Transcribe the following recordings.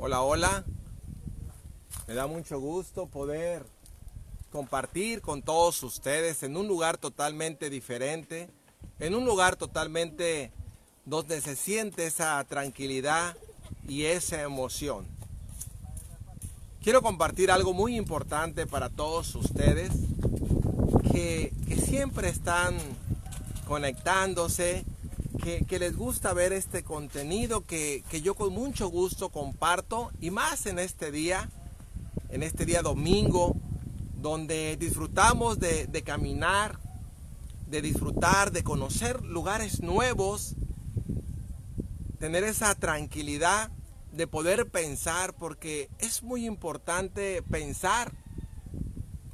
Hola, hola. Me da mucho gusto poder compartir con todos ustedes en un lugar totalmente diferente, en un lugar totalmente donde se siente esa tranquilidad y esa emoción. Quiero compartir algo muy importante para todos ustedes que, que siempre están conectándose, que, les gusta ver este contenido que, yo con mucho gusto comparto y más en este día, en este día domingo, donde disfrutamos de, de caminar, de disfrutar, de conocer lugares nuevos, tener esa tranquilidad de poder pensar, porque es muy importante pensar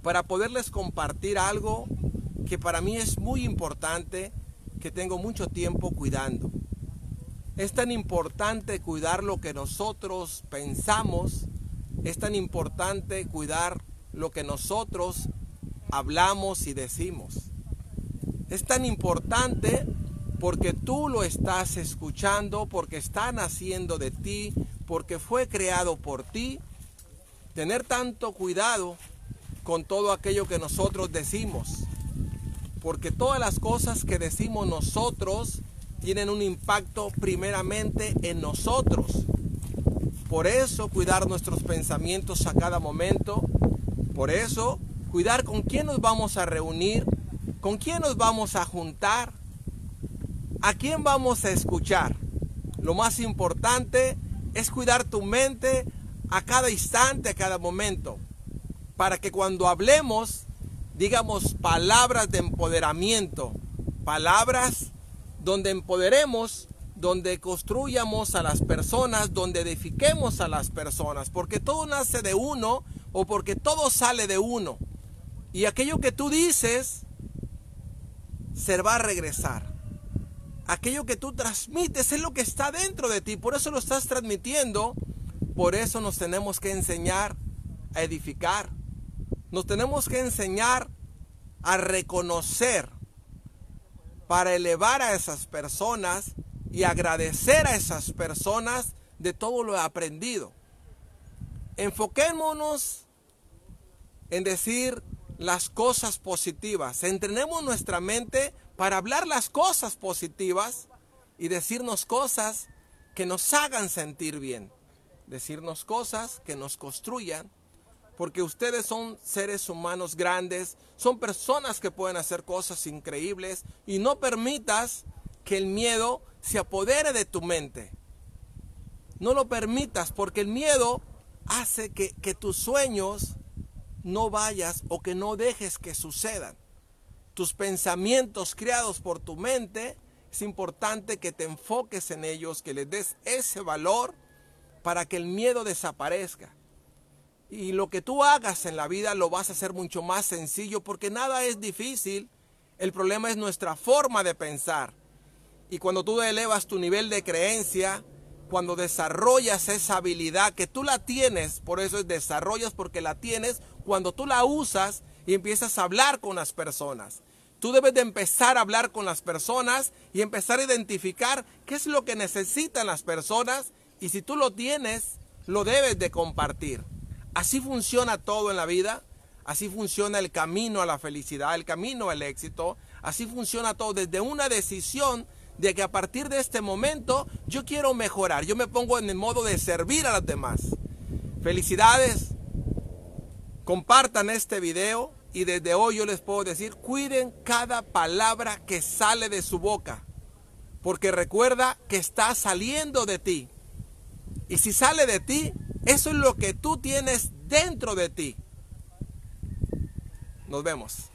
para poderles compartir algo que para mí es muy importante que tengo mucho tiempo cuidando. Es tan importante cuidar lo que nosotros pensamos, es tan importante cuidar lo que nosotros hablamos y decimos. Es tan importante porque tú lo estás escuchando, porque está naciendo de ti, porque fue creado por ti. Tener tanto cuidado con todo aquello que nosotros decimos porque todas las cosas que decimos nosotros tienen un impacto primeramente en nosotros. Por eso cuidar nuestros pensamientos a cada momento, por eso cuidar con quién nos vamos a reunir, con quién nos vamos a juntar, a quién vamos a escuchar. Lo más importante es cuidar tu mente a cada instante, a cada momento, para que cuando hablemos digamos, palabras de empoderamiento, palabras donde empoderemos, donde construyamos a las personas, donde edifiquemos a las personas, porque todo nace de uno o porque todo sale de uno. Y aquello que tú dices se va a regresar. Aquello que tú transmites es lo que está dentro de ti, por eso lo estás transmitiendo, por eso nos tenemos que enseñar a edificar. Nos tenemos que enseñar a reconocer para elevar a esas personas y agradecer a esas personas de todo lo aprendido. Enfoquémonos en decir las cosas positivas. Entrenemos nuestra mente para hablar las cosas positivas y decirnos cosas que nos hagan sentir bien. Decirnos cosas que nos construyan porque ustedes son seres humanos grandes, son personas que pueden hacer cosas increíbles y no permitas que el miedo se apodere de tu mente. No lo permitas porque el miedo hace que, tus sueños no vayas o que no dejes que sucedan. Tus pensamientos creados por tu mente, es importante que te enfoques en ellos, que les des ese valor para que el miedo desaparezca. Y lo que tú hagas en la vida lo vas a hacer mucho más sencillo porque nada es difícil. El problema es nuestra forma de pensar. Y cuando tú elevas tu nivel de creencia, cuando desarrollas esa habilidad que tú la tienes, por eso es desarrollas porque la tienes, cuando tú la usas y empiezas a hablar con las personas. Tú debes de empezar a hablar con las personas y empezar a identificar qué es lo que necesitan las personas y si tú lo tienes, lo debes de compartir. Así funciona todo en la vida. Así funciona el camino a la felicidad, el camino al éxito. Así funciona todo desde una decisión de que a partir de este momento yo quiero mejorar. Yo me pongo en el modo de servir a los demás. Felicidades. Compartan este video y desde hoy yo les puedo decir, cuiden cada palabra que sale de su boca. Porque recuerda que está saliendo de ti. Y si sale de ti, eso es lo que tú tienes dentro de ti. Nos vemos.